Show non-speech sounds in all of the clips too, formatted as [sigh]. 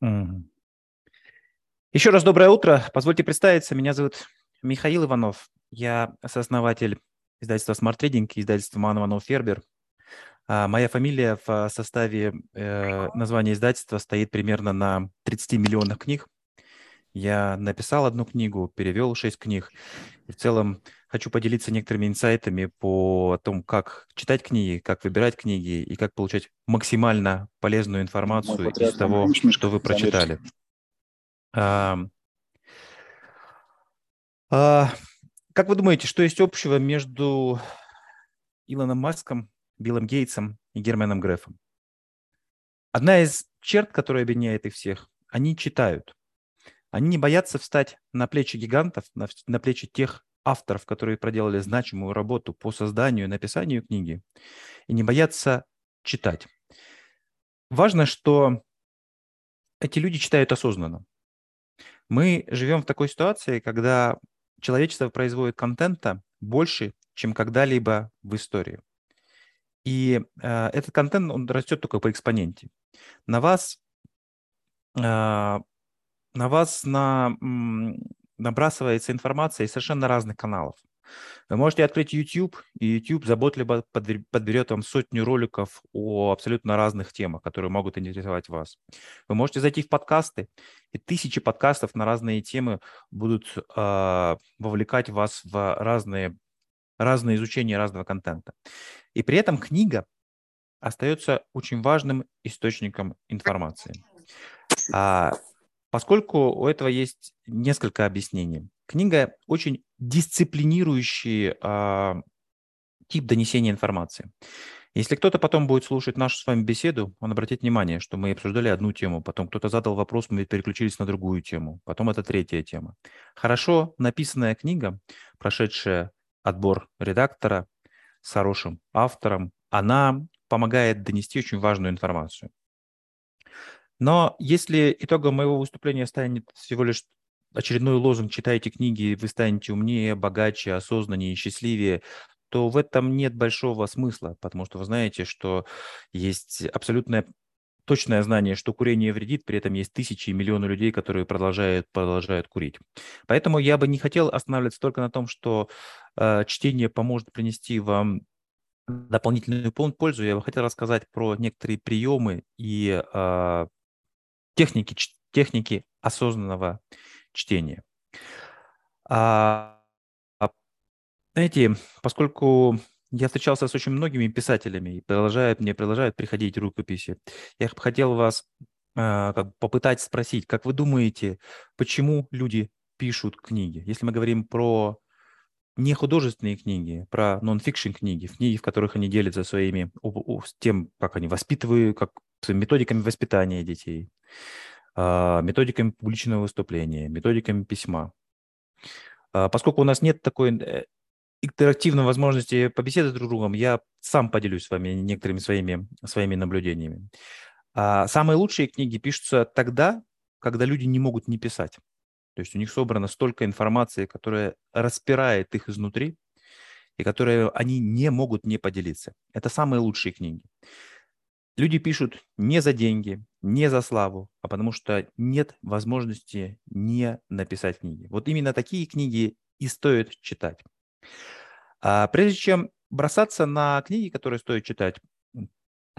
Мгм. Еще раз доброе утро. Позвольте представиться. Меня зовут Михаил Иванов. Я сооснователь издательства Smart Trading и издательства Ман Иванов Фербер. А, Моя фамилия в составе э, названия издательства стоит примерно на 30 миллионах книг. Я написал одну книгу, перевел шесть книг. И в целом хочу поделиться некоторыми инсайтами по том, как читать книги, как выбирать книги и как получать максимально полезную информацию из того, что вы прочитали. А, а, как вы думаете, что есть общего между Илоном Маском, Биллом Гейтсом и Германом Грефом? Одна из черт, которая объединяет их всех, они читают. Они не боятся встать на плечи гигантов, на, на плечи тех авторов, которые проделали значимую работу по созданию и написанию книги, и не боятся читать. Важно, что эти люди читают осознанно. Мы живем в такой ситуации, когда человечество производит контента больше, чем когда-либо в истории. И э, этот контент, он растет только по экспоненте. На вас э, на вас на, набрасывается информация из совершенно разных каналов. Вы можете открыть YouTube, и YouTube заботливо подберет вам сотню роликов о абсолютно разных темах, которые могут интересовать вас. Вы можете зайти в подкасты, и тысячи подкастов на разные темы будут э, вовлекать вас в разные, разные изучения разного контента. И при этом книга остается очень важным источником информации. А Поскольку у этого есть несколько объяснений. Книга очень дисциплинирующий э, тип донесения информации. Если кто-то потом будет слушать нашу с вами беседу, он обратит внимание, что мы обсуждали одну тему, потом кто-то задал вопрос, мы переключились на другую тему, потом это третья тема. Хорошо написанная книга, прошедшая отбор редактора с хорошим автором, она помогает донести очень важную информацию. Но если итогом моего выступления станет всего лишь очередной лозунг «читайте книги, вы станете умнее, богаче, осознаннее, счастливее», то в этом нет большого смысла, потому что вы знаете, что есть абсолютное точное знание, что курение вредит, при этом есть тысячи и миллионы людей, которые продолжают, продолжают курить. Поэтому я бы не хотел останавливаться только на том, что э, чтение поможет принести вам дополнительную пользу. Я бы хотел рассказать про некоторые приемы и э, техники, техники осознанного чтения. А, а, знаете, поскольку я встречался с очень многими писателями и продолжают, мне продолжают приходить рукописи, я хотел вас а, как, попытать спросить, как вы думаете, почему люди пишут книги? Если мы говорим про не художественные книги, про нон-фикшн книги, книги, в которых они делятся своими, тем, как они воспитывают, как методиками воспитания детей, а, методиками публичного выступления, методиками письма. А, поскольку у нас нет такой э, интерактивной возможности побеседовать друг с другом, я сам поделюсь с вами некоторыми своими, своими наблюдениями. А, самые лучшие книги пишутся тогда, когда люди не могут не писать. То есть у них собрано столько информации, которая распирает их изнутри, и которые они не могут не поделиться. Это самые лучшие книги. Люди пишут не за деньги, не за славу, а потому что нет возможности не написать книги. Вот именно такие книги и стоит читать. А прежде чем бросаться на книги, которые стоит читать,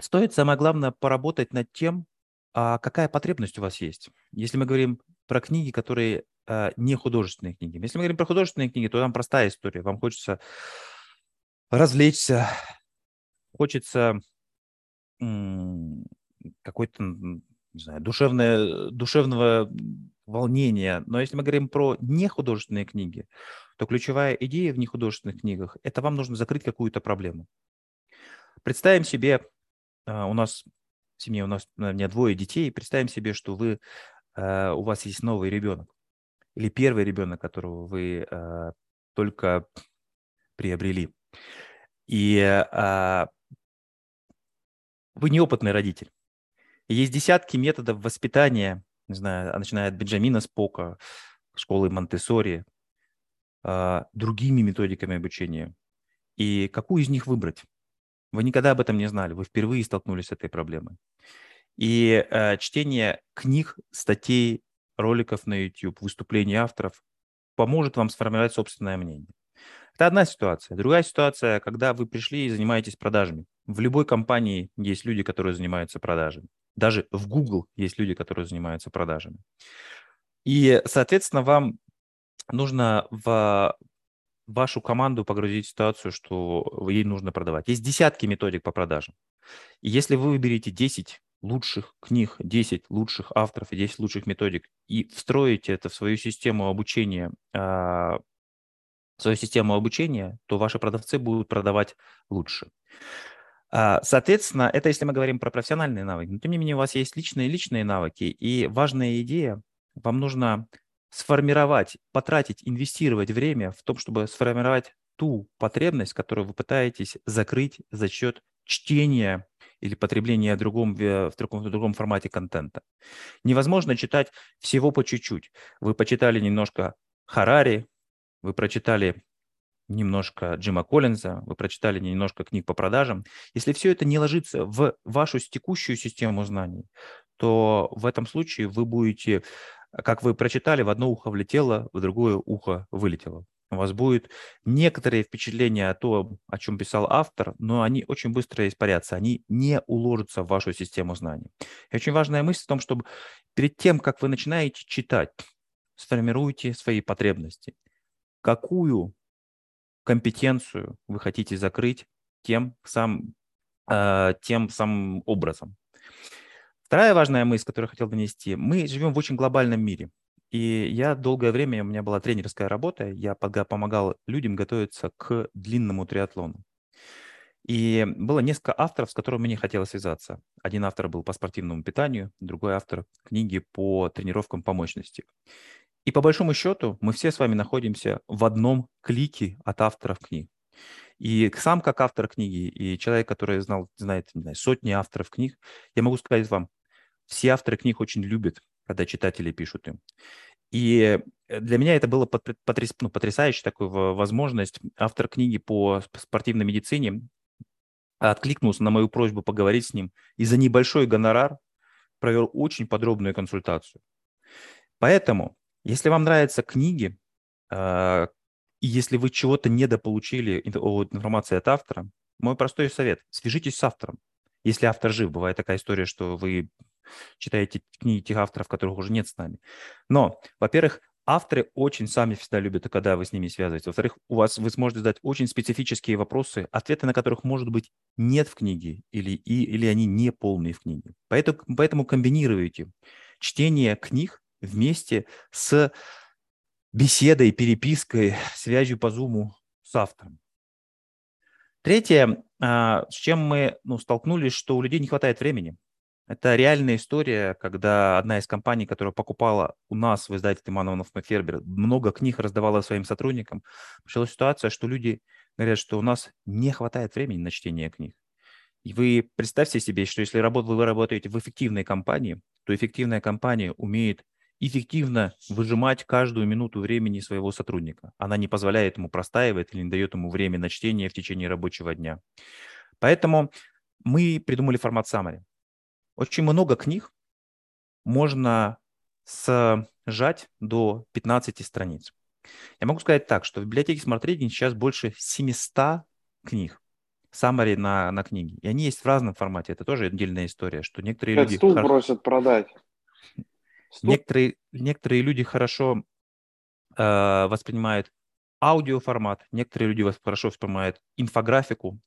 стоит самое главное поработать над тем, а какая потребность у вас есть. Если мы говорим про книги, которые а, не художественные книги. Если мы говорим про художественные книги, то там простая история. Вам хочется развлечься, хочется какой-то, не знаю, душевное, душевного волнения. Но если мы говорим про нехудожественные книги, то ключевая идея в нехудожественных книгах – это вам нужно закрыть какую-то проблему. Представим себе, а, у нас в семье, у нас у меня двое детей, представим себе, что вы, а, у вас есть новый ребенок или первый ребенок, которого вы а, только приобрели. И вы неопытный родитель. есть десятки методов воспитания, не знаю, начиная от Бенджамина Спока, школы Монтессори, а, другими методиками обучения. И какую из них выбрать? Вы никогда об этом не знали, вы впервые столкнулись с этой проблемой. И э, чтение книг, статей, роликов на YouTube, выступлений авторов поможет вам сформировать собственное мнение. Это одна ситуация. Другая ситуация, когда вы пришли и занимаетесь продажами. В любой компании есть люди, которые занимаются продажами. Даже в Google есть люди, которые занимаются продажами. И, соответственно, вам нужно в вашу команду погрузить в ситуацию, что ей нужно продавать. Есть десятки методик по продажам. И если вы выберете 10 лучших книг, 10 лучших авторов и 10 лучших методик и встроите это в свою систему обучения а, свою систему обучения, то ваши продавцы будут продавать лучше. А, соответственно, это если мы говорим про профессиональные навыки. Но тем не менее, у вас есть личные личные навыки. И важная идея, вам нужно сформировать, потратить, инвестировать время в том, чтобы сформировать ту потребность, которую вы пытаетесь закрыть за счет чтения или потребления в другом, в другом, в другом формате контента. Невозможно читать всего по чуть-чуть. Вы почитали немножко Харари, вы прочитали немножко Джима Коллинза, вы прочитали немножко книг по продажам. Если все это не ложится в вашу текущую систему знаний, то в этом случае вы будете, как вы прочитали, в одно ухо влетело, в другое ухо вылетело. У вас будет некоторые впечатления о том, о чем писал автор, но они очень быстро испарятся, они не уложатся в вашу систему знаний. И очень важная мысль в том, чтобы перед тем, как вы начинаете читать, сформируйте свои потребности – какую компетенцию вы хотите закрыть тем, сам, э, тем самым образом. Вторая важная мысль, которую я хотел донести. Мы живем в очень глобальном мире. И я долгое время, у меня была тренерская работа, я помогал людям готовиться к длинному триатлону. И было несколько авторов, с которыми мне хотелось связаться. Один автор был по спортивному питанию, другой автор книги по тренировкам по мощности. И по большому счету мы все с вами находимся в одном клике от авторов книг. И сам как автор книги, и человек, который знал, знает не знаю, сотни авторов книг, я могу сказать вам, все авторы книг очень любят, когда читатели пишут им. И для меня это было потряс, ну, потрясающе такая возможность. Автор книги по спортивной медицине откликнулся на мою просьбу поговорить с ним и за небольшой гонорар провел очень подробную консультацию. Поэтому если вам нравятся книги, э, и если вы чего-то недополучили информации от автора, мой простой совет – свяжитесь с автором. Если автор жив, бывает такая история, что вы читаете книги тех авторов, которых уже нет с нами. Но, во-первых, авторы очень сами всегда любят, когда вы с ними связываетесь. Во-вторых, у вас вы сможете задать очень специфические вопросы, ответы на которых, может быть, нет в книге или, и, или они не полные в книге. Поэтому, поэтому комбинируйте чтение книг вместе с беседой, перепиской, связью по зуму с автором. Третье, а, с чем мы ну, столкнулись, что у людей не хватает времени. Это реальная история, когда одна из компаний, которая покупала у нас в издательстве Мановнов Фербер, много книг раздавала своим сотрудникам, началась ситуация, что люди говорят, что у нас не хватает времени на чтение книг. И вы представьте себе, что если вы работаете в эффективной компании, то эффективная компания умеет эффективно выжимать каждую минуту времени своего сотрудника. Она не позволяет ему простаивать или не дает ему время на чтение в течение рабочего дня. Поэтому мы придумали формат summary. Очень много книг можно сжать до 15 страниц. Я могу сказать так, что в библиотеке Smart Reading сейчас больше 700 книг, summary на, на книги. И они есть в разном формате. Это тоже отдельная история, что некоторые Пять люди... стул хор... просят продать. Некоторые, некоторые люди хорошо э, воспринимают аудиоформат, некоторые люди хорошо воспринимают инфографику,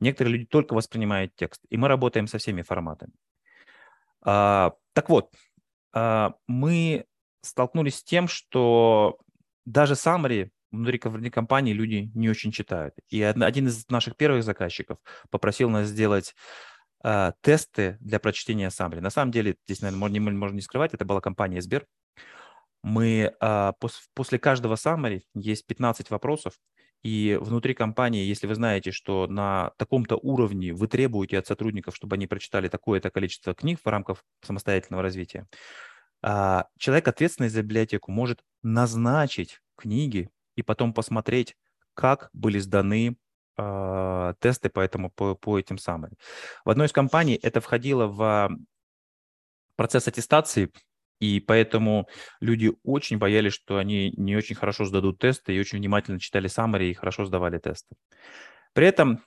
некоторые люди только воспринимают текст. И мы работаем со всеми форматами. А, так вот, а, мы столкнулись с тем, что даже summary внутри компании люди не очень читают. И один из наших первых заказчиков попросил нас сделать а, тесты для прочтения Summary. На самом деле, здесь, наверное, можно, можно не скрывать, это была компания Сбер. Мы а, пос, после каждого Summary есть 15 вопросов, и внутри компании, если вы знаете, что на таком-то уровне вы требуете от сотрудников, чтобы они прочитали такое-то количество книг в рамках самостоятельного развития, а, человек, ответственный за библиотеку, может назначить книги и потом посмотреть, как были сданы э, тесты по, этому, по, по этим самым. В одной из компаний это входило в процесс аттестации, и поэтому люди очень боялись, что они не очень хорошо сдадут тесты и очень внимательно читали summary и хорошо сдавали тесты. При этом,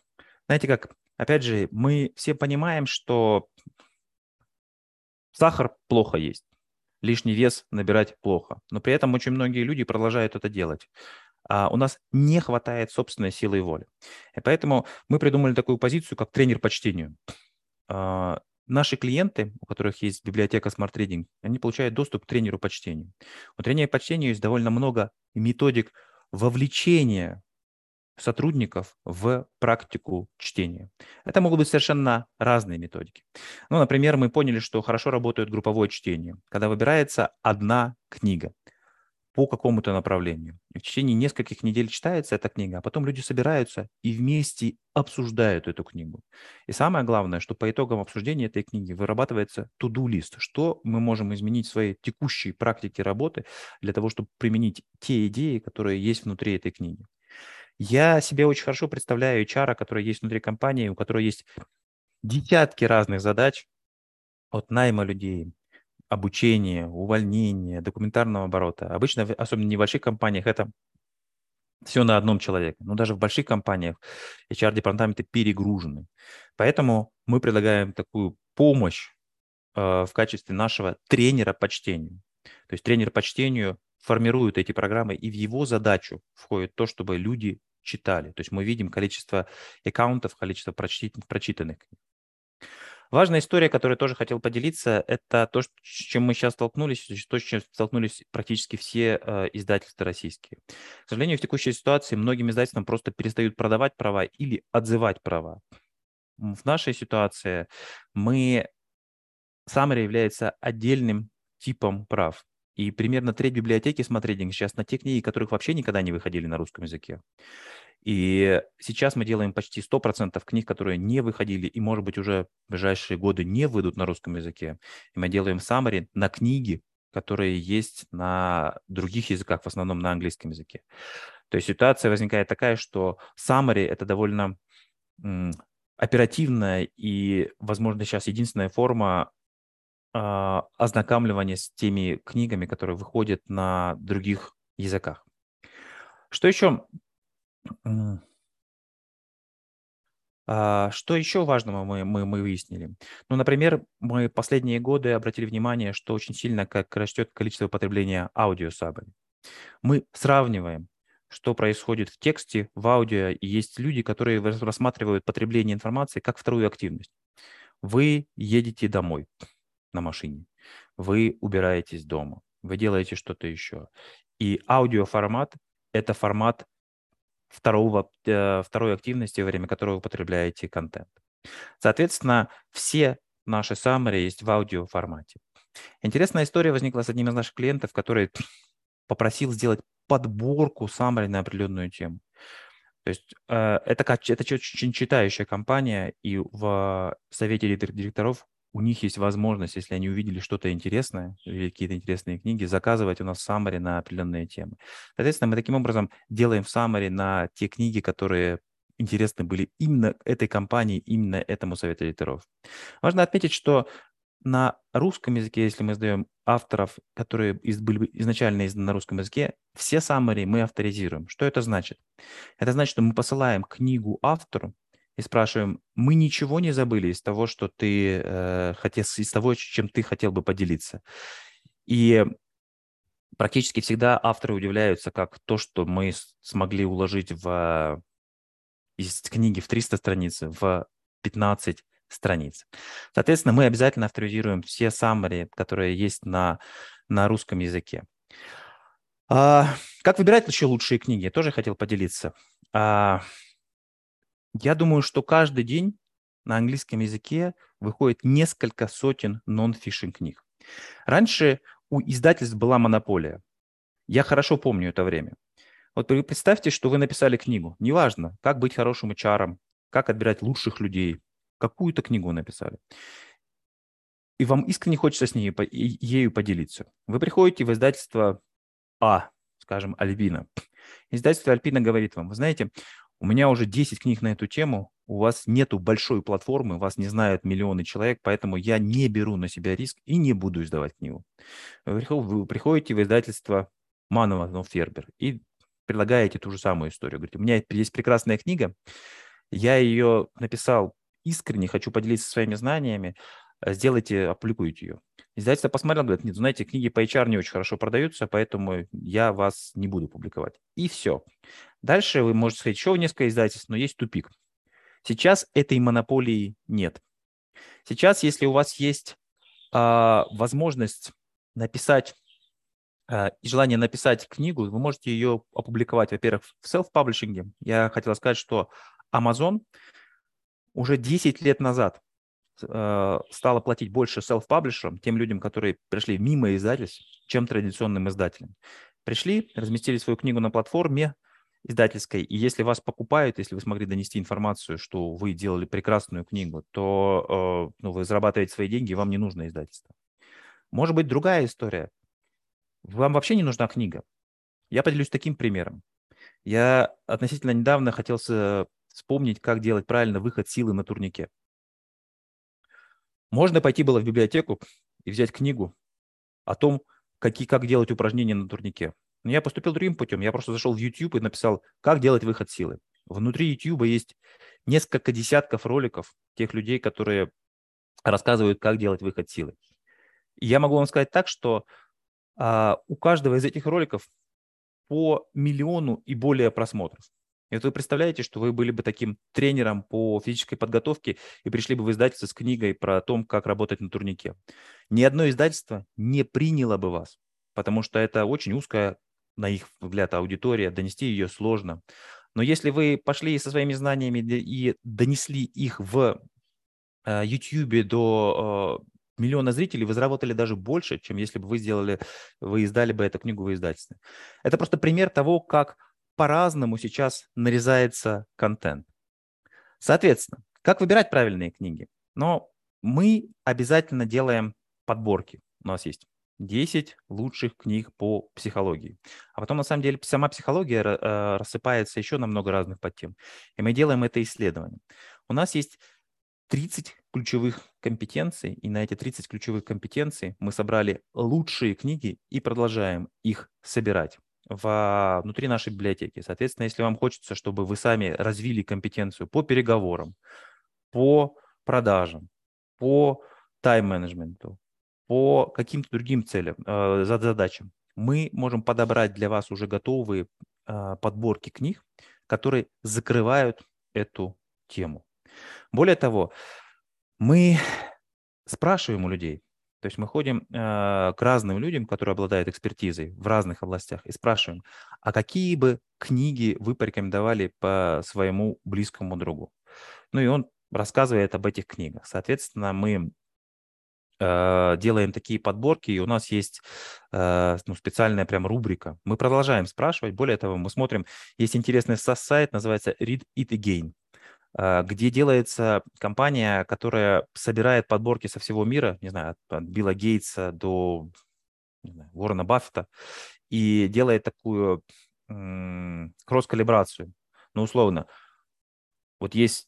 знаете как, опять же, мы все понимаем, что сахар плохо есть, лишний вес набирать плохо, но при этом очень многие люди продолжают это делать. А у нас не хватает собственной силы и воли. И поэтому мы придумали такую позицию, как тренер по чтению. А, Наши клиенты, у которых есть библиотека Smart Reading, они получают доступ к тренеру по чтению. У тренера по чтению есть довольно много методик вовлечения сотрудников в практику чтения. Это могут быть совершенно разные методики. Ну, например, мы поняли, что хорошо работает групповое чтение, когда выбирается одна книга по какому-то направлению. В течение нескольких недель читается эта книга, а потом люди собираются и вместе обсуждают эту книгу. И самое главное, что по итогам обсуждения этой книги вырабатывается to-do-лист, что мы можем изменить в своей текущей практике работы для того, чтобы применить те идеи, которые есть внутри этой книги. Я себе очень хорошо представляю HR, который есть внутри компании, у которой есть десятки разных задач, от найма людей, обучения, увольнения, документарного оборота. Обычно, особенно в небольших компаниях, это все на одном человеке. Но даже в больших компаниях HR-департаменты перегружены. Поэтому мы предлагаем такую помощь э, в качестве нашего тренера по чтению. То есть тренер по чтению формирует эти программы, и в его задачу входит то, чтобы люди читали. То есть мы видим количество аккаунтов, количество прочитанных книг. Важная история, которую тоже хотел поделиться, это то, с чем мы сейчас столкнулись, то, с чем столкнулись практически все э, издательства российские. К сожалению, в текущей ситуации многим издательствам просто перестают продавать права или отзывать права. В нашей ситуации мы, Summary является отдельным типом прав. И примерно треть библиотеки смотрели сейчас на те книги, которых вообще никогда не выходили на русском языке. И сейчас мы делаем почти 100% книг, которые не выходили и, может быть, уже в ближайшие годы не выйдут на русском языке. И мы делаем summary на книги, которые есть на других языках, в основном на английском языке. То есть ситуация возникает такая, что summary – это довольно оперативная и, возможно, сейчас единственная форма э, ознакомливания с теми книгами, которые выходят на других языках. Что еще а, что еще важного мы, мы, мы выяснили? Ну, например, мы последние годы обратили внимание, что очень сильно как растет количество потребления аудиосабель. Мы сравниваем, что происходит в тексте, в аудио, и есть люди, которые рассматривают потребление информации как вторую активность. Вы едете домой на машине, вы убираетесь дома, вы делаете что-то еще. И аудиоформат – это формат второго, э, второй активности, во время которой вы употребляете контент. Соответственно, все наши summary есть в аудио формате. Интересная история возникла с одним из наших клиентов, который попросил сделать подборку summary на определенную тему. То есть э, это, это очень читающая компания, и в совете директоров у них есть возможность, если они увидели что-то интересное или какие-то интересные книги, заказывать у нас summary на определенные темы. Соответственно, мы таким образом делаем summary на те книги, которые интересны были именно этой компании, именно этому совету эдиторов. Важно отметить, что на русском языке, если мы сдаем авторов, которые из, были изначально изданы на русском языке, все summary мы авторизируем. Что это значит? Это значит, что мы посылаем книгу автору, и спрашиваем, мы ничего не забыли из того, что ты э, хотел, из того, чем ты хотел бы поделиться. И практически всегда авторы удивляются, как то, что мы смогли уложить в, из книги в 300 страниц, в 15 страниц. Соответственно, мы обязательно авторизируем все summary, которые есть на, на русском языке. А, как выбирать еще лучшие книги? Я тоже хотел поделиться. А, я думаю, что каждый день на английском языке выходит несколько сотен нон-фишинг книг. Раньше у издательств была монополия. Я хорошо помню это время. Вот представьте, что вы написали книгу. Неважно, как быть хорошим HR, как отбирать лучших людей. Какую-то книгу написали. И вам искренне хочется с ней, ею поделиться. Вы приходите в издательство А, скажем, Альбина. Издательство Альпина говорит вам, вы знаете, у меня уже 10 книг на эту тему, у вас нету большой платформы, вас не знают миллионы человек, поэтому я не беру на себя риск и не буду издавать книгу. Вы приходите в издательство Манова, но Фербер и предлагаете ту же самую историю. Говорите, у меня есть прекрасная книга, я ее написал искренне, хочу поделиться своими знаниями, сделайте, опубликуйте ее. Издательство посмотрел, говорит, нет, знаете, книги по HR не очень хорошо продаются, поэтому я вас не буду публиковать. И все. Дальше вы можете сказать, еще несколько издательств, но есть тупик. Сейчас этой монополии нет. Сейчас, если у вас есть э, возможность написать э, и желание написать книгу, вы можете ее опубликовать, во-первых, в селф-паблишинге. Я хотел сказать, что Amazon уже 10 лет назад э, стала платить больше self-паблишерам, тем людям, которые пришли мимо издательств, чем традиционным издателям. Пришли, разместили свою книгу на платформе, издательской. И если вас покупают, если вы смогли донести информацию, что вы делали прекрасную книгу, то э, ну, вы зарабатываете свои деньги, и вам не нужно издательство. Может быть, другая история. Вам вообще не нужна книга. Я поделюсь таким примером. Я относительно недавно хотел вспомнить, как делать правильно выход силы на турнике. Можно пойти было в библиотеку и взять книгу о том, какие, как делать упражнения на турнике. Но я поступил другим путем. Я просто зашел в YouTube и написал, как делать выход силы. Внутри YouTube есть несколько десятков роликов тех людей, которые рассказывают, как делать выход силы. И я могу вам сказать так, что а, у каждого из этих роликов по миллиону и более просмотров. И вот вы представляете, что вы были бы таким тренером по физической подготовке и пришли бы в издательство с книгой про то, как работать на турнике. Ни одно издательство не приняло бы вас, потому что это очень узкая на их взгляд, аудитория, донести ее сложно. Но если вы пошли со своими знаниями и донесли их в э, YouTube до э, миллиона зрителей, вы заработали даже больше, чем если бы вы сделали, вы издали бы эту книгу в издательстве. Это просто пример того, как по-разному сейчас нарезается контент. Соответственно, как выбирать правильные книги? Но мы обязательно делаем подборки. У нас есть 10 лучших книг по психологии. А потом, на самом деле, сама психология э, рассыпается еще на много разных подтем. И мы делаем это исследование. У нас есть 30 ключевых компетенций, и на эти 30 ключевых компетенций мы собрали лучшие книги и продолжаем их собирать в, внутри нашей библиотеки. Соответственно, если вам хочется, чтобы вы сами развили компетенцию по переговорам, по продажам, по тайм-менеджменту, по каким-то другим целям, э, задачам. Мы можем подобрать для вас уже готовые э, подборки книг, которые закрывают эту тему. Более того, мы спрашиваем у людей, то есть мы ходим э, к разным людям, которые обладают экспертизой в разных областях, и спрашиваем, а какие бы книги вы порекомендовали по своему близкому другу? Ну и он рассказывает об этих книгах. Соответственно, мы Э, делаем такие подборки, и у нас есть э, ну, специальная прям рубрика. Мы продолжаем спрашивать. Более того, мы смотрим, есть интересный сайт, называется Read It Again, где делается компания, которая собирает подборки со всего мира, не знаю, от Билла Гейтса до знаю, Уоррена Баффета, и делает такую кросс-калибрацию. Ну, условно, вот есть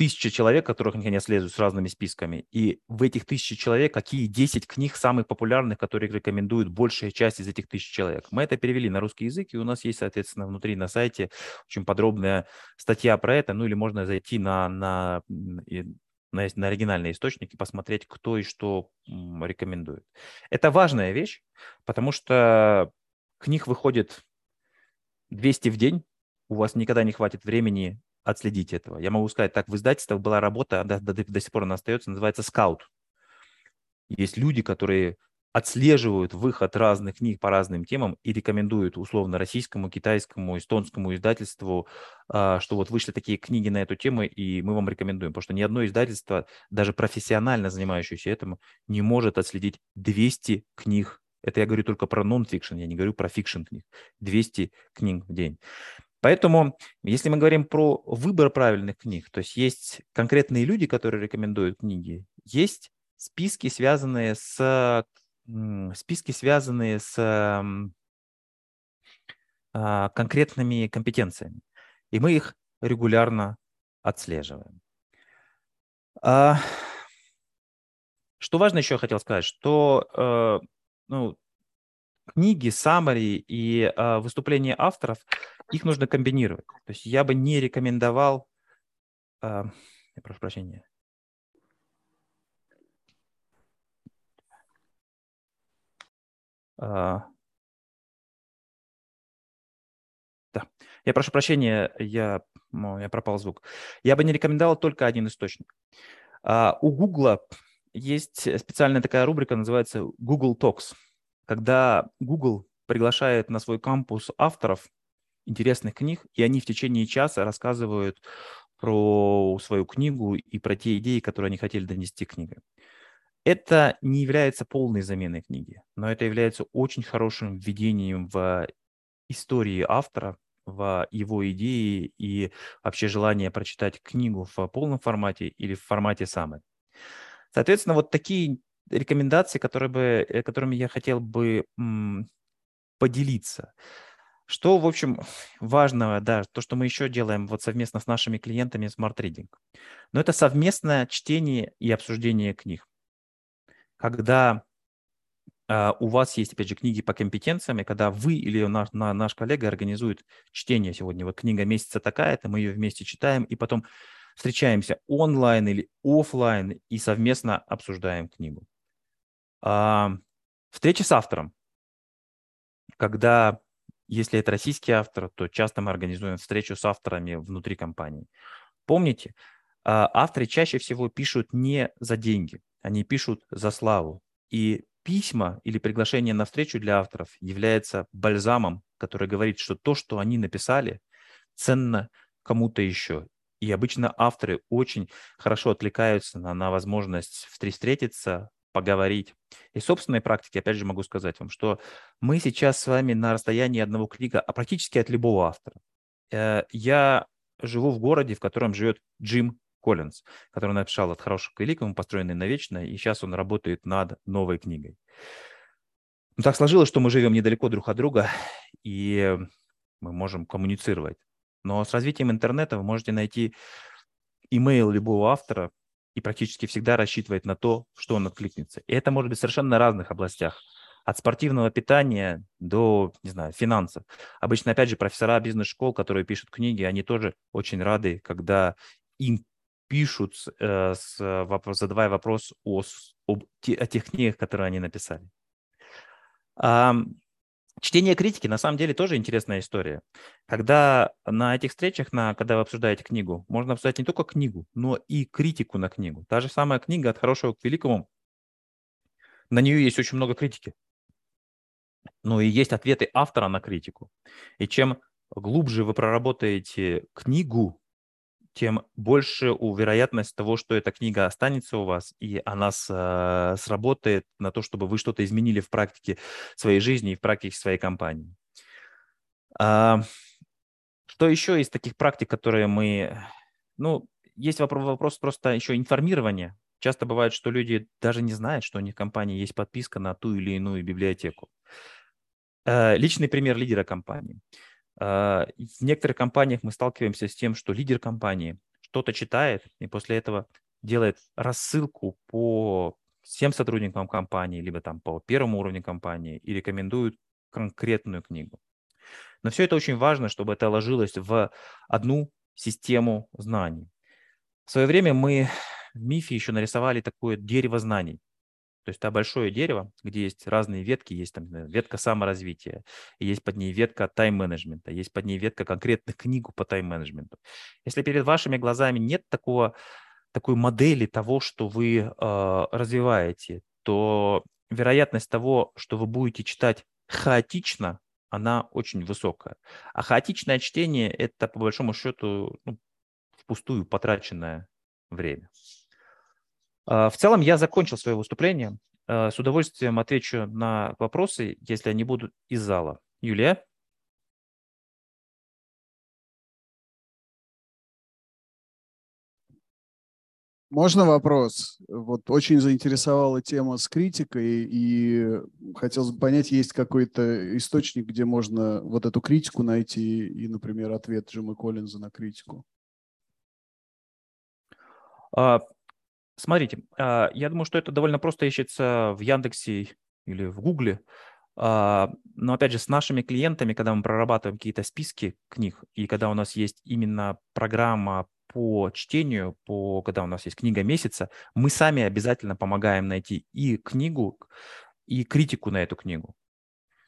тысяча человек, которых наконец лезут с разными списками. И в этих тысячи человек какие 10 книг самых популярных, которые рекомендуют большая часть из этих тысяч человек. Мы это перевели на русский язык, и у нас есть, соответственно, внутри на сайте очень подробная статья про это. Ну или можно зайти на, на, на, на оригинальные источники, посмотреть, кто и что рекомендует. Это важная вещь, потому что книг выходит 200 в день, у вас никогда не хватит времени отследить этого. Я могу сказать, так в издательствах была работа, до, до, до сих пор она остается, называется скаут. Есть люди, которые отслеживают выход разных книг по разным темам и рекомендуют условно российскому, китайскому, эстонскому издательству, а, что вот вышли такие книги на эту тему, и мы вам рекомендуем. Потому что ни одно издательство, даже профессионально занимающееся этому, не может отследить 200 книг. Это я говорю только про нон-фикшн, я не говорю про фикшн книг. 200 книг в день. Поэтому, если мы говорим про выбор правильных книг, то есть есть конкретные люди, которые рекомендуют книги, есть списки, связанные с списки, связанные с а, конкретными компетенциями. И мы их регулярно отслеживаем. А, что важно еще хотел сказать, что э, ну, книги, summary и э, выступления авторов, их нужно комбинировать. То есть я бы не рекомендовал, э, прошу прощения, Uh, да, я прошу прощения, я, я пропал звук. Я бы не рекомендовал только один источник. Uh, у Google есть специальная такая рубрика, называется Google Talks, когда Google приглашает на свой кампус авторов интересных книг, и они в течение часа рассказывают про свою книгу и про те идеи, которые они хотели донести книгой. Это не является полной заменой книги, но это является очень хорошим введением в истории автора, в его идеи и вообще желание прочитать книгу в полном формате или в формате самой. Соответственно, вот такие рекомендации, которые бы, э, которыми я хотел бы поделиться. Что, в общем, важного, да, то, что мы еще делаем вот совместно с нашими клиентами Smart Reading. Но это совместное чтение и обсуждение книг. Когда Uh, у вас есть, опять же, книги по компетенциям, и когда вы или наш, на, наш коллега организует чтение сегодня, вот книга месяца такая-то, мы ее вместе читаем, и потом встречаемся онлайн или офлайн и совместно обсуждаем книгу. Uh, встреча с автором. Когда, если это российский автор, то часто мы организуем встречу с авторами внутри компании. Помните, uh, авторы чаще всего пишут не за деньги, они пишут за славу. И письма или приглашение на встречу для авторов является бальзамом, который говорит, что то, что они написали, ценно кому-то еще. И обычно авторы очень хорошо отвлекаются на, на возможность встретиться, поговорить. И собственной практики, опять же, могу сказать вам, что мы сейчас с вами на расстоянии одного клика, а практически от любого автора. Э, я живу в городе, в котором живет Джим Коллинз, который написал «От хорошего к великому», построенный навечно, и сейчас он работает над новой книгой. Ну, так сложилось, что мы живем недалеко друг от друга, и мы можем коммуницировать. Но с развитием интернета вы можете найти имейл любого автора и практически всегда рассчитывать на то, что он откликнется. И это может быть совершенно разных областях. От спортивного питания до, не знаю, финансов. Обычно, опять же, профессора бизнес-школ, которые пишут книги, они тоже очень рады, когда им пишут, э, с, вопрос, задавая вопрос о, об, о тех книгах, которые они написали. А, чтение критики на самом деле тоже интересная история. Когда на этих встречах, на, когда вы обсуждаете книгу, можно обсуждать не только книгу, но и критику на книгу. Та же самая книга «От хорошего к великому», на нее есть очень много критики. Ну и есть ответы автора на критику. И чем глубже вы проработаете книгу, тем больше у вероятность того, что эта книга останется у вас, и она с, э, сработает на то, чтобы вы что-то изменили в практике своей жизни и в практике своей компании. А, что еще из таких практик, которые мы... Ну, есть вопрос, вопрос просто еще информирования. Часто бывает, что люди даже не знают, что у них в компании есть подписка на ту или иную библиотеку. Э, личный пример лидера компании. А, в некоторых компаниях мы сталкиваемся с тем, что лидер компании что-то читает и после этого делает рассылку по всем сотрудникам компании, либо там по первому уровню компании и рекомендует конкретную книгу. Но все это очень важно, чтобы это ложилось в одну систему знаний. В свое время мы в МИФе еще нарисовали такое дерево знаний. То есть это большое дерево, где есть разные ветки, есть там ветка саморазвития, есть под ней ветка тайм-менеджмента, есть под ней ветка конкретных книг по тайм-менеджменту. Если перед вашими глазами нет такого, такой модели того, что вы э, развиваете, то вероятность того, что вы будете читать хаотично, она очень высокая. А хаотичное чтение – это, по большому счету, ну, впустую потраченное время. А, в целом я закончил свое выступление. А, с удовольствием отвечу на вопросы, если они будут из зала. Юлия? Можно вопрос? Вот очень заинтересовала тема с критикой, и хотелось бы понять, есть какой-то источник, где можно вот эту критику найти и, например, ответ Джима Коллинза на критику? А, смотрите, а, я думаю, что это довольно просто ищется в Яндексе или в Гугле. А, но опять же, с нашими клиентами, когда мы прорабатываем какие-то списки книг, и когда у нас есть именно программа по чтению, по, когда у нас есть книга месяца, мы сами обязательно помогаем найти и книгу, и критику на эту книгу.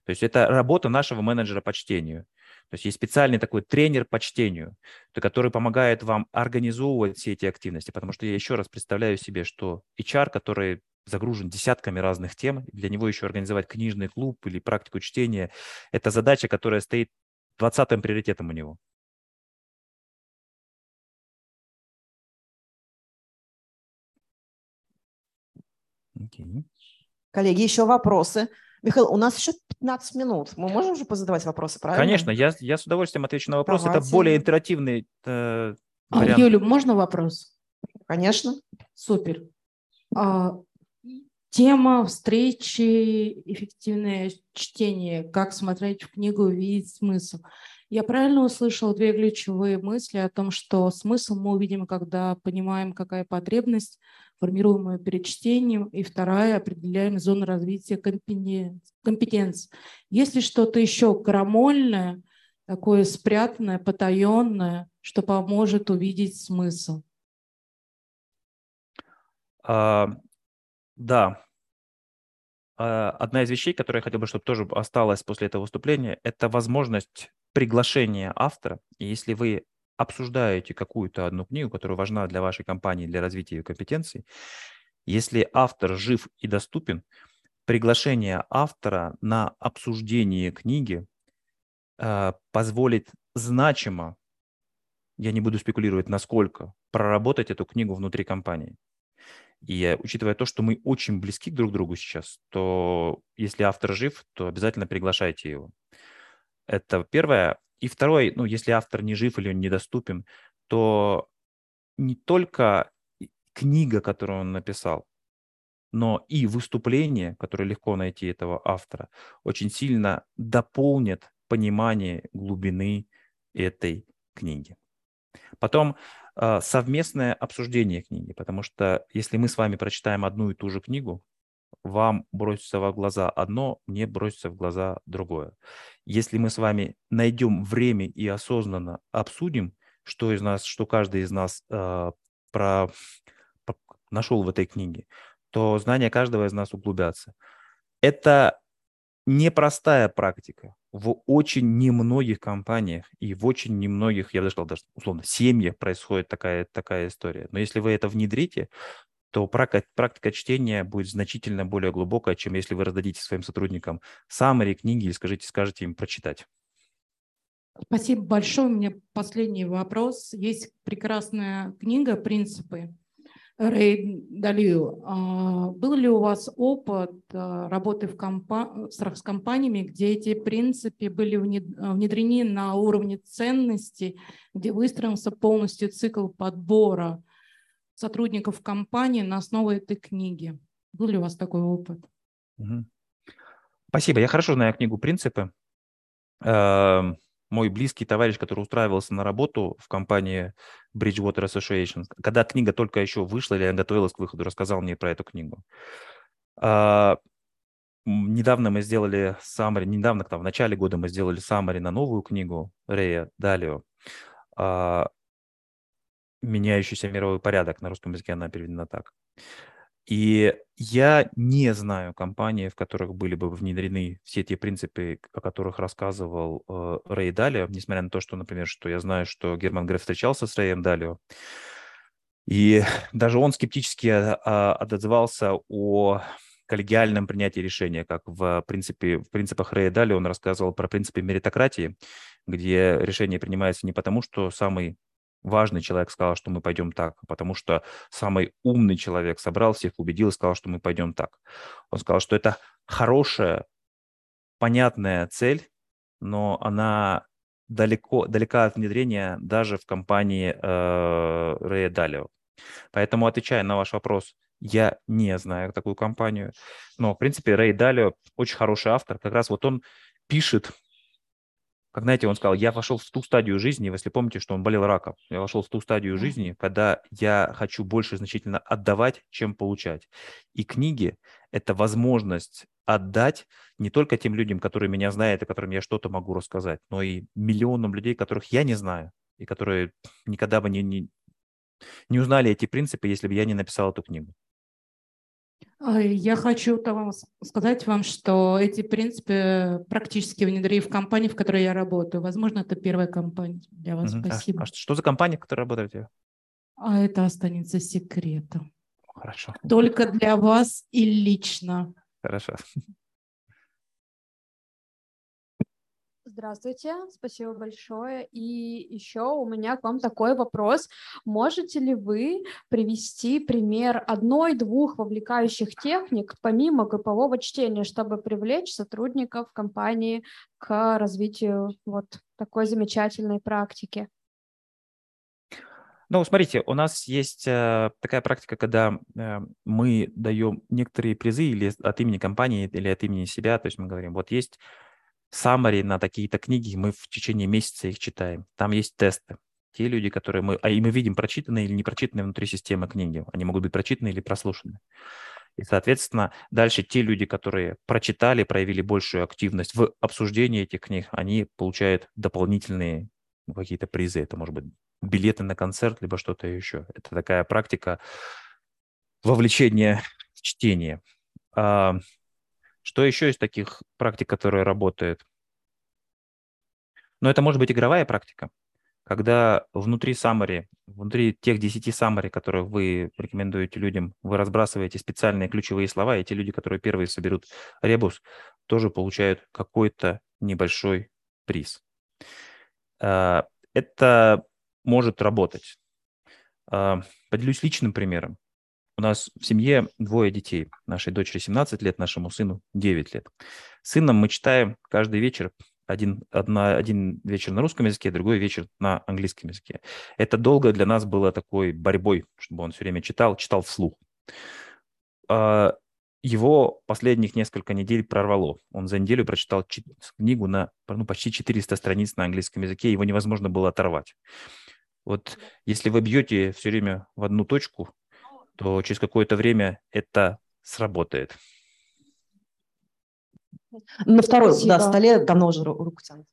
То есть это работа нашего менеджера по чтению. То есть есть специальный такой тренер по чтению, который помогает вам организовывать все эти активности, потому что я еще раз представляю себе, что HR, который загружен десятками разных тем, для него еще организовать книжный клуб или практику чтения, это задача, которая стоит 20-м приоритетом у него. Okay. Коллеги, еще вопросы? Михаил, у нас еще 15 минут. Мы можем же позадавать вопросы, правильно? Конечно, я, я с удовольствием отвечу на вопросы. Давайте. Это более интерактивный э, а, вариант. Юля, можно вопрос? Конечно. Супер. А, тема встречи «Эффективное чтение. Как смотреть в книгу и видеть смысл». Я правильно услышала две ключевые мысли о том, что смысл мы увидим, когда понимаем, какая потребность, формируемую перед чтением, и вторая – определяем зону развития компетенций. Есть ли что-то еще крамольное, такое спрятанное, потаенное, что поможет увидеть смысл? А, да. А, одна из вещей, которую я хотел бы, чтобы тоже осталась после этого выступления, это возможность приглашение автора, и если вы обсуждаете какую-то одну книгу, которая важна для вашей компании, для развития ее компетенций, если автор жив и доступен, приглашение автора на обсуждение книги э, позволит значимо, я не буду спекулировать, насколько, проработать эту книгу внутри компании. И учитывая то, что мы очень близки друг к другу сейчас, то если автор жив, то обязательно приглашайте его. Это первое. И второе, ну, если автор не жив или он недоступен, то не только книга, которую он написал, но и выступление, которое легко найти этого автора, очень сильно дополнит понимание глубины этой книги. Потом а, совместное обсуждение книги, потому что если мы с вами прочитаем одну и ту же книгу, вам бросится в глаза одно, мне бросится в глаза другое. Если мы с вами найдем время и осознанно обсудим, что из нас, что каждый из нас э, про, про, нашел в этой книге, то знания каждого из нас углубятся. Это непростая практика. В очень немногих компаниях и в очень немногих, я бы сказал, даже условно, семьях происходит такая, такая история. Но если вы это внедрите, то практика, чтения будет значительно более глубокая, чем если вы раздадите своим сотрудникам саммари книги и скажите, скажете им прочитать. Спасибо большое. У меня последний вопрос. Есть прекрасная книга «Принципы» Рэй Далио. А, был ли у вас опыт а, работы в компа- с компаниями, где эти принципы были внедрены на уровне ценностей, где выстроился полностью цикл подбора сотрудников компании на основе этой книги. Был ли у вас такой опыт? Спасибо. Я хорошо знаю книгу «Принципы». Эм, мой близкий товарищ, который устраивался на работу в компании Bridgewater Association, когда книга только еще вышла или готовилась к выходу, рассказал мне про эту книгу. Э, недавно мы сделали саммари, недавно, в начале года мы сделали саммари на новую книгу Рэя Далио. Меняющийся мировой порядок. На русском языке она переведена так. И я не знаю компании, в которых были бы внедрены все те принципы, о которых рассказывал э, Рэй Далио, несмотря на то, что, например, что я знаю, что Герман Греф встречался с Рэем Далио, и даже он скептически а, отозвался о коллегиальном принятии решения, как в, принципе, в принципах Рэя Далио он рассказывал про принципы меритократии, где решение принимается не потому, что самый важный человек сказал, что мы пойдем так, потому что самый умный человек собрал всех, убедил и сказал, что мы пойдем так. Он сказал, что это хорошая, понятная цель, но она далеко, далека от внедрения даже в компании э, Рэя Далио. Поэтому, отвечая на ваш вопрос, я не знаю такую компанию, но, в принципе, Рэй Далио очень хороший автор. Как раз вот он пишет как, знаете, он сказал, я вошел в ту стадию жизни, если помните, что он болел раком, я вошел в ту стадию жизни, когда я хочу больше значительно отдавать, чем получать. И книги – это возможность отдать не только тем людям, которые меня знают и которым я что-то могу рассказать, но и миллионам людей, которых я не знаю, и которые никогда бы не, не, не узнали эти принципы, если бы я не написал эту книгу. Я хочу вам сказать вам, что эти принципы практически внедрили в компании, в которой я работаю. Возможно, это первая компания для вас. Угу. Спасибо. А, а что за компания, в которой работаете? А это останется секретом. Хорошо. Только для вас и лично. Хорошо. Здравствуйте, спасибо большое. И еще у меня к вам такой вопрос. Можете ли вы привести пример одной-двух вовлекающих техник помимо группового чтения, чтобы привлечь сотрудников компании к развитию вот такой замечательной практики? Ну, смотрите, у нас есть э, такая практика, когда э, мы даем некоторые призы или от имени компании, или от имени себя, то есть мы говорим, вот есть summary на такие-то книги, мы в течение месяца их читаем. Там есть тесты. Те люди, которые мы... А и мы видим прочитанные или не прочитанные внутри системы книги. Они могут быть прочитаны или прослушаны. И, соответственно, дальше те люди, которые прочитали, проявили большую активность в обсуждении этих книг, они получают дополнительные ну, какие-то призы. Это может быть билеты на концерт, либо что-то еще. Это такая практика вовлечения [laughs] в чтение. Что еще из таких практик, которые работают? Но это может быть игровая практика, когда внутри summary, внутри тех 10 summary, которые вы рекомендуете людям, вы разбрасываете специальные ключевые слова, и те люди, которые первые соберут ребус, тоже получают какой-то небольшой приз. А, это может работать. А, поделюсь личным примером. У нас в семье двое детей. Нашей дочери 17 лет, нашему сыну 9 лет. С сыном мы читаем каждый вечер один, одна, один вечер на русском языке, другой вечер на английском языке. Это долго для нас было такой борьбой, чтобы он все время читал, читал вслух. А, его последних несколько недель прорвало. Он за неделю прочитал книгу на ну, почти 400 страниц на английском языке, его невозможно было оторвать. Вот если вы бьете все время в одну точку, то через какое-то время это сработает. На второй да, столе давно уже руку тянут.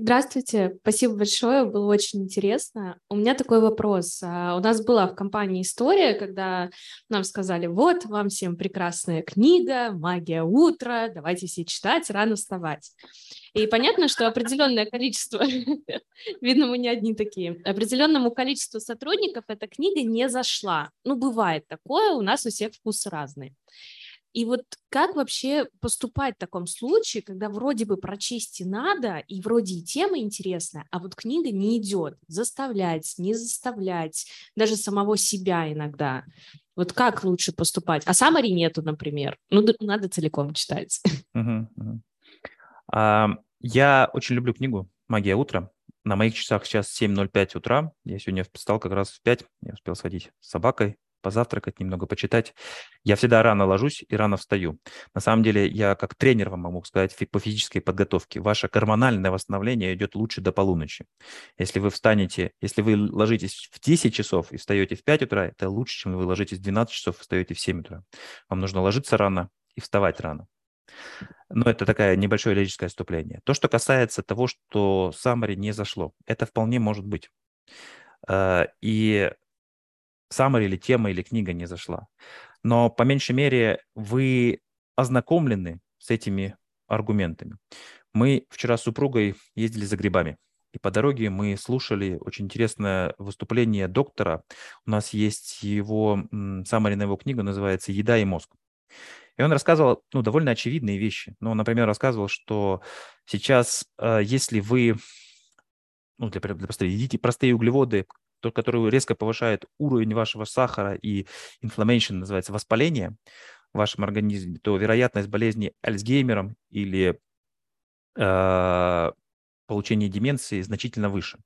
Здравствуйте, спасибо большое, было очень интересно. У меня такой вопрос. А, у нас была в компании история, когда нам сказали, вот, вам всем прекрасная книга, магия утра, давайте все читать, рано вставать. И понятно, что определенное количество, [laughs] видно, мы не одни такие, определенному количеству сотрудников эта книга не зашла. Ну, бывает такое, у нас у всех вкусы разные. И вот как вообще поступать в таком случае, когда вроде бы прочесть и надо, и вроде и тема интересная, а вот книга не идет, заставлять, не заставлять, даже самого себя иногда. Вот как лучше поступать? А самари нету, например. Ну, надо целиком читать. Я очень люблю книгу «Магия утра». На моих часах сейчас 7.05 утра. Я сегодня встал как раз в 5. Я успел сходить с собакой, позавтракать, немного почитать. Я всегда рано ложусь и рано встаю. На самом деле, я как тренер вам могу сказать по физической подготовке. Ваше гормональное восстановление идет лучше до полуночи. Если вы встанете, если вы ложитесь в 10 часов и встаете в 5 утра, это лучше, чем вы ложитесь в 12 часов и встаете в 7 утра. Вам нужно ложиться рано и вставать рано. Но это такое небольшое логическое отступление. То, что касается того, что summary не зашло, это вполне может быть. Э, и summary или тема или книга не зашла. Но по меньшей мере вы ознакомлены с этими аргументами. Мы вчера с супругой ездили за грибами. И по дороге мы слушали очень интересное выступление доктора. У нас есть его, самая на его книга называется «Еда и мозг». И он рассказывал ну, довольно очевидные вещи. Ну, например, рассказывал, что сейчас, э, если вы, ну, для, для простых, едите простые углеводы, то, которые резко повышают уровень вашего сахара и inflammation, называется воспаление в вашем организме, то вероятность болезни Альцгеймером или э, получения деменции значительно выше.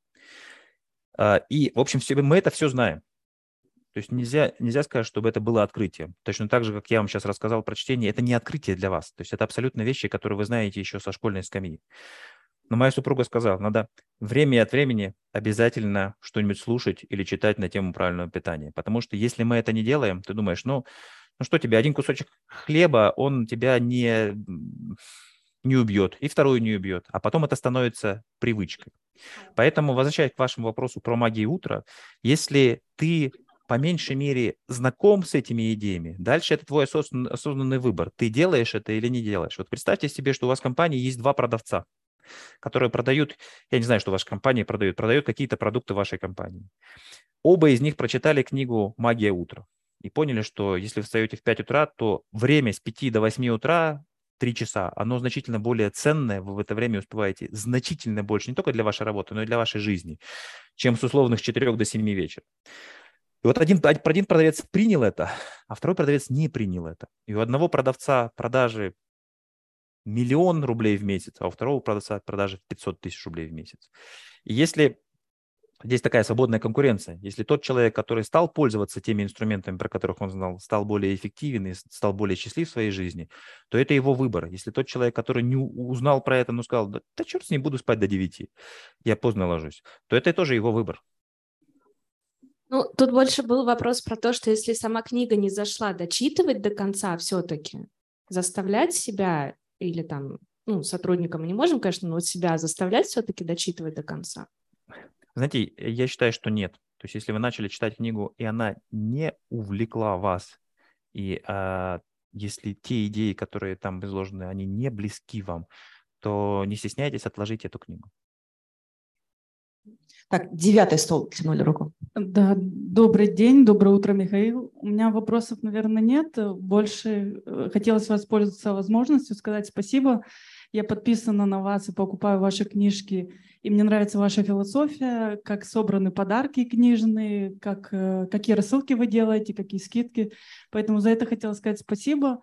Э, и, в общем, все, мы это все знаем. То есть нельзя, нельзя сказать, чтобы это было открытие. Точно так же, как я вам сейчас рассказал про чтение, это не открытие для вас. То есть это абсолютно вещи, которые вы знаете еще со школьной скамьи. Но моя супруга сказала, надо время от времени обязательно что-нибудь слушать или читать на тему правильного питания. Потому что если мы это не делаем, ты думаешь, ну, ну что тебе, один кусочек хлеба, он тебя не, не убьет, и вторую не убьет. А потом это становится привычкой. Поэтому, возвращаясь к вашему вопросу про магию утра, если ты по меньшей мере знаком с этими идеями, дальше это твой осознанный выбор. Ты делаешь это или не делаешь. Вот представьте себе, что у вас в компании есть два продавца, которые продают, я не знаю, что ваша компания продает, продают какие-то продукты вашей компании. Оба из них прочитали книгу «Магия утра» и поняли, что если вы встаете в 5 утра, то время с 5 до 8 утра 3 часа, оно значительно более ценное, вы в это время успеваете значительно больше, не только для вашей работы, но и для вашей жизни, чем с условных 4 до 7 вечера. И вот один, один продавец принял это, а второй продавец не принял это. И у одного продавца продажи миллион рублей в месяц, а у второго продавца продажи 500 тысяч рублей в месяц. И если здесь такая свободная конкуренция, если тот человек, который стал пользоваться теми инструментами, про которых он знал, стал более эффективен и стал более счастлив в своей жизни, то это его выбор. Если тот человек, который не узнал про это, но сказал, да, да черт с ним, буду спать до 9, я поздно ложусь, то это тоже его выбор. Ну, тут больше был вопрос про то, что если сама книга не зашла, дочитывать до конца все-таки, заставлять себя или там, ну, сотрудникам мы не можем, конечно, но вот себя заставлять все-таки дочитывать до конца. Знаете, я считаю, что нет. То есть если вы начали читать книгу, и она не увлекла вас, и а, если те идеи, которые там изложены, они не близки вам, то не стесняйтесь, отложить эту книгу. Так, девятый стол тянули руку. Да, добрый день, доброе утро, Михаил. У меня вопросов, наверное, нет. Больше э, хотелось воспользоваться возможностью сказать спасибо. Я подписана на вас и покупаю ваши книжки. И мне нравится ваша философия, как собраны подарки книжные, как, э, какие рассылки вы делаете, какие скидки. Поэтому за это хотела сказать спасибо.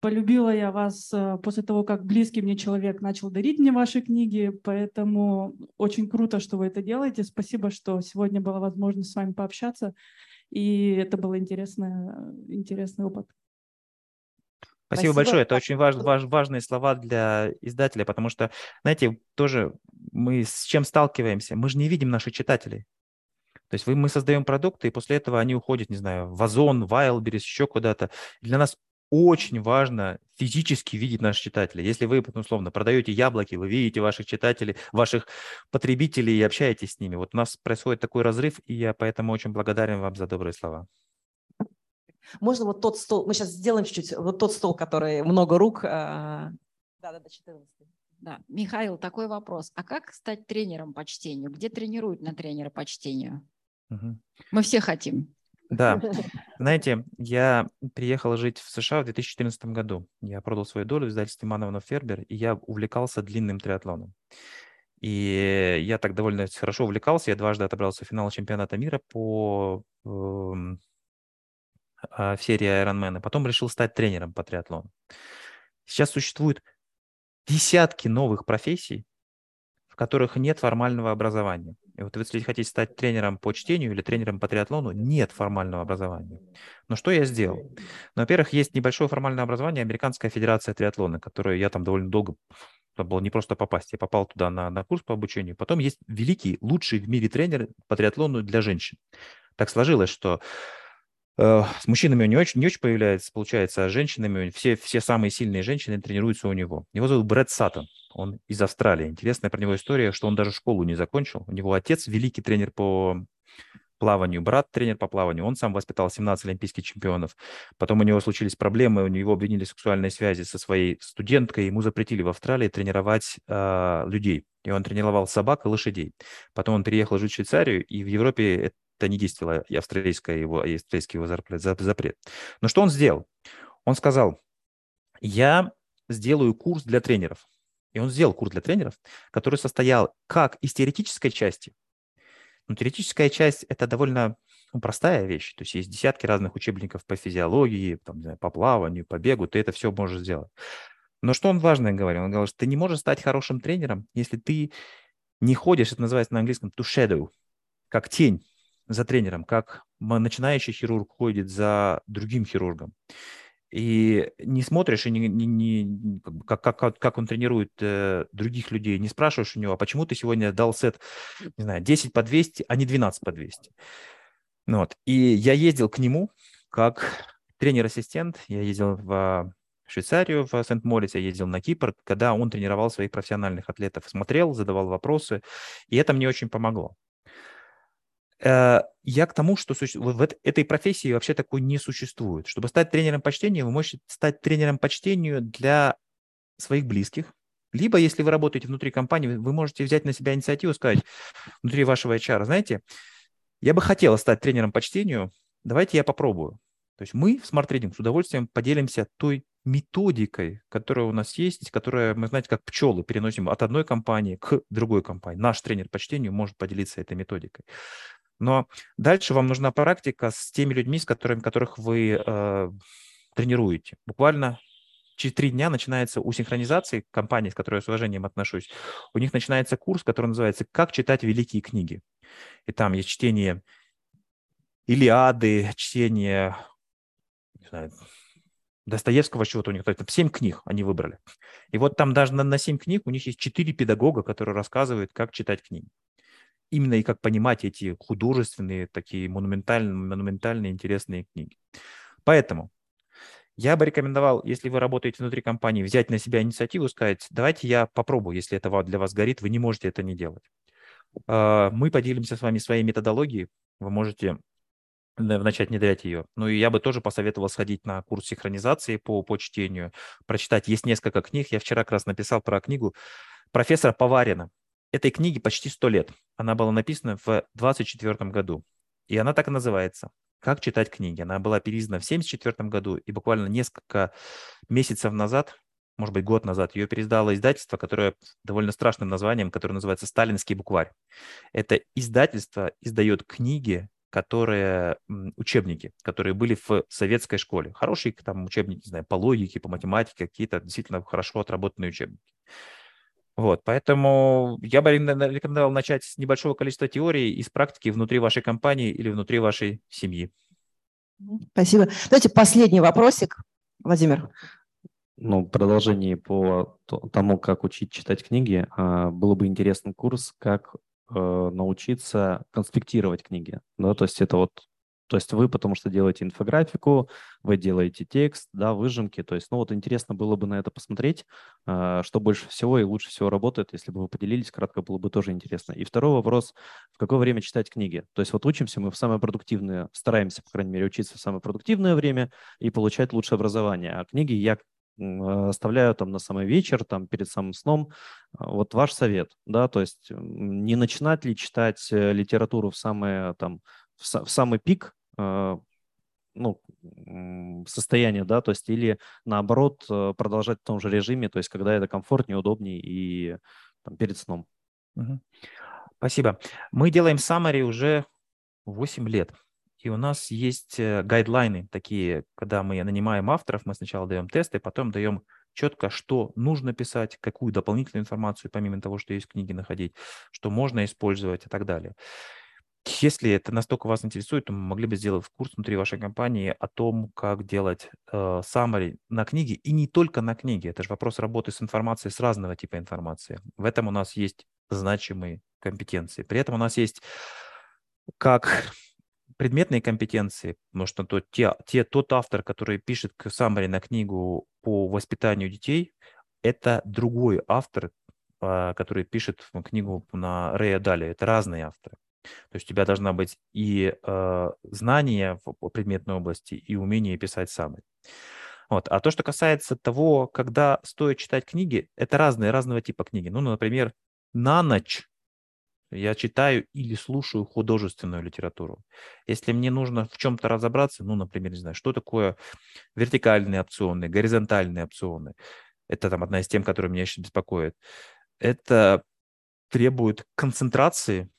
Полюбила я вас э, после того, как близкий мне человек начал дарить мне ваши книги, поэтому очень круто, что вы это делаете. Спасибо, что сегодня была возможность с вами пообщаться, и это был интересный, интересный опыт. Спасибо, Спасибо большое. Это очень важ, важ, важные слова для издателя, потому что, знаете, тоже мы с чем сталкиваемся? Мы же не видим наших читателей. То есть мы создаем продукты, и после этого они уходят, не знаю, в Озон, в Wildberries, еще куда-то. Для нас очень важно физически видеть наших читателей. Если вы, условно, продаете яблоки, вы видите ваших читателей, ваших потребителей и общаетесь с ними. Вот у нас происходит такой разрыв, и я поэтому очень благодарен вам за добрые слова. Можно вот тот стол, мы сейчас сделаем чуть-чуть, вот тот стол, который много рук. Да, да, да, 14. Да, Михаил, такой вопрос. А как стать тренером по чтению? Где тренируют на тренера по чтению? Угу. Мы все хотим. Да, [laughs] знаете, я приехал жить в США в 2014 году. Я продал свою долю в издательстве Мановна Фербер, и я увлекался длинным триатлоном. И я так довольно хорошо увлекался. Я дважды отобрался в финал чемпионата мира по э, в серии Ironman, потом решил стать тренером по триатлону. Сейчас существует десятки новых профессий, в которых нет формального образования. И вот если хотите стать тренером по чтению или тренером по триатлону, нет формального образования. Но что я сделал? Ну, во-первых, есть небольшое формальное образование Американская федерация триатлона, которое я там довольно долго это было не просто попасть. Я попал туда на, на курс по обучению. Потом есть великий, лучший в мире тренер по триатлону для женщин. Так сложилось, что с мужчинами он не очень, не очень появляется, получается, а с женщинами все, все самые сильные женщины тренируются у него. Его зовут Брэд Саттон, он из Австралии. Интересная про него история, что он даже школу не закончил. У него отец великий тренер по плаванию, брат тренер по плаванию. Он сам воспитал 17 олимпийских чемпионов. Потом у него случились проблемы, у него обвинили в сексуальной связи со своей студенткой, ему запретили в Австралии тренировать э, людей. И он тренировал собак и лошадей. Потом он переехал жить в Швейцарию, и в Европе это не действовало и австралийское его, и австралийский его запрет. Но что он сделал? Он сказал, я сделаю курс для тренеров. И он сделал курс для тренеров, который состоял как из теоретической части. Но теоретическая часть – это довольно ну, простая вещь. То есть есть десятки разных учебников по физиологии, там, знаю, по плаванию, по бегу, ты это все можешь сделать. Но что он важное говорил? Он говорил, что ты не можешь стать хорошим тренером, если ты не ходишь, это называется на английском to shadow, как тень за тренером, как начинающий хирург ходит за другим хирургом, и не смотришь, и не, не, не, как, как, как он тренирует э, других людей, не спрашиваешь у него, а почему ты сегодня дал сет, не знаю, 10 по 200, а не 12 по 200. Ну вот. И я ездил к нему как тренер-ассистент, я ездил в Швейцарию, в Сент-Морис, я ездил на Кипр, когда он тренировал своих профессиональных атлетов, смотрел, задавал вопросы, и это мне очень помогло. Э, я к тому, что в этой профессии вообще такой не существует. Чтобы стать тренером по чтению, вы можете стать тренером по чтению для своих близких, либо, если вы работаете внутри компании, вы можете взять на себя инициативу сказать внутри вашего HR, знаете, я бы хотела стать тренером по чтению, давайте я попробую. То есть мы в Smart Trading с удовольствием поделимся той методикой, которая у нас есть, которая, мы, знаете, как пчелы переносим от одной компании к другой компании. Наш тренер по чтению может поделиться этой методикой. Но дальше вам нужна практика с теми людьми, с которыми, которых вы э, тренируете. Буквально через три дня начинается у синхронизации компании, с которой я с уважением отношусь, у них начинается курс, который называется «Как читать великие книги». И там есть чтение Илиады, чтение не знаю, Достоевского чего-то у них, это семь книг они выбрали. И вот там даже на, на книг у них есть четыре педагога, которые рассказывают, как читать книги именно и как понимать эти художественные, такие монументальные, монументальные интересные книги. Поэтому я бы рекомендовал, если вы работаете внутри компании, взять на себя инициативу, сказать, давайте я попробую, если это для вас горит, вы не можете это не делать. А, мы поделимся с вами своей методологией, вы можете начать внедрять ее. Ну и я бы тоже посоветовал сходить на курс синхронизации по, по чтению, прочитать. Есть несколько книг. Я вчера как раз написал про книгу профессора Поварина этой книге почти 100 лет. Она была написана в 24 году. И она так и называется «Как читать книги». Она была переиздана в 74 году, и буквально несколько месяцев назад, может быть, год назад, ее переиздало издательство, которое довольно страшным названием, которое называется «Сталинский букварь». Это издательство издает книги, которые, учебники, которые были в советской школе. Хорошие там учебники, не знаю, по логике, по математике, какие-то действительно хорошо отработанные учебники. Вот, поэтому я бы рекомендовал начать с небольшого количества теорий из практики внутри вашей компании или внутри вашей семьи. Спасибо. Давайте последний вопросик, Владимир. Ну, продолжение по тому, как учить читать книги, а, было бы интересный курс, как э, научиться конспектировать книги. Да, то есть это вот то есть вы, потому что делаете инфографику, вы делаете текст, да, выжимки. То есть, ну вот интересно было бы на это посмотреть, а, что больше всего и лучше всего работает. Если бы вы поделились, кратко было бы тоже интересно. И второй вопрос, в какое время читать книги? То есть вот учимся мы в самое продуктивное, стараемся, по крайней мере, учиться в самое продуктивное время и получать лучшее образование. А книги я оставляю там на самый вечер, там перед самым сном. А, вот ваш совет, да, то есть не начинать ли читать э, литературу в самое там в, в самый пик ну, состояние, да, то есть или наоборот э, продолжать в том же режиме, то есть когда это комфортнее, удобнее и там, перед сном. Спасибо. Мы делаем summary уже 8 лет. И у нас есть э, гайдлайны такие, когда мы нанимаем авторов, мы сначала даем тесты, потом даем четко, что нужно писать, какую дополнительную информацию, помимо того, что есть в книге, находить, что можно использовать и так далее. Если это настолько вас интересует, то мы могли бы сделать курс внутри вашей компании о том, как делать э, summary на книге, и не только на книге. Это же вопрос работы с информацией, с разного типа информации. В этом у нас есть значимые компетенции. При этом у нас есть как предметные компетенции, потому что то, те, те, тот автор, который пишет summary на книгу по воспитанию детей, это другой автор, э, который пишет книгу на Рэя Дали. Это разные авторы. То есть у тебя должна быть и э, знание в предметной области, и умение писать самый. Вот. А то, что касается того, когда стоит читать книги, это разные, разного типа книги. Ну, например, на ночь я читаю или слушаю художественную литературу. Если мне нужно в чем-то разобраться, ну, например, не знаю, что такое вертикальные опционы, горизонтальные опционы, это там одна из тем, которая меня еще беспокоит, это требует концентрации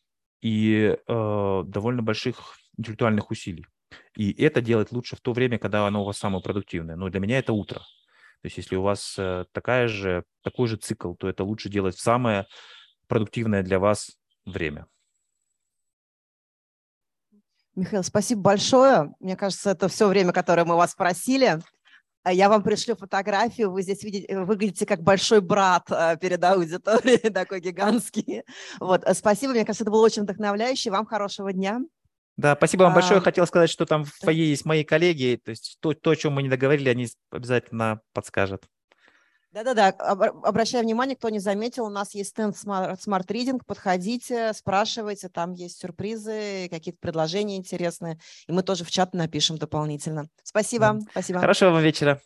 и э, довольно больших интеллектуальных усилий. И это делать лучше в то время, когда оно у вас самое продуктивное. Но для меня это утро. То есть если у вас э, такая же, такой же цикл, то это лучше делать в самое продуктивное для вас время. Михаил, спасибо большое. Мне кажется, это все время, которое мы вас просили. А я вам пришлю фотографию, вы здесь видите, выглядите как большой брат э, перед аудиторией, [laughs] такой гигантский. Вот, э, спасибо, мне кажется, это было очень вдохновляюще. Вам хорошего дня. Да, спасибо вам большое. А, Хотел сказать, что там в фойе есть мои коллеги, то есть то, то, о чем мы не договорили, они обязательно подскажут. Да-да-да, обращаю внимание, кто не заметил, у нас есть стенд Smart, Reading, подходите, спрашивайте, там есть сюрпризы, какие-то предложения интересные, и мы тоже в чат напишем дополнительно. Спасибо, спасибо. Хорошего вам вечера.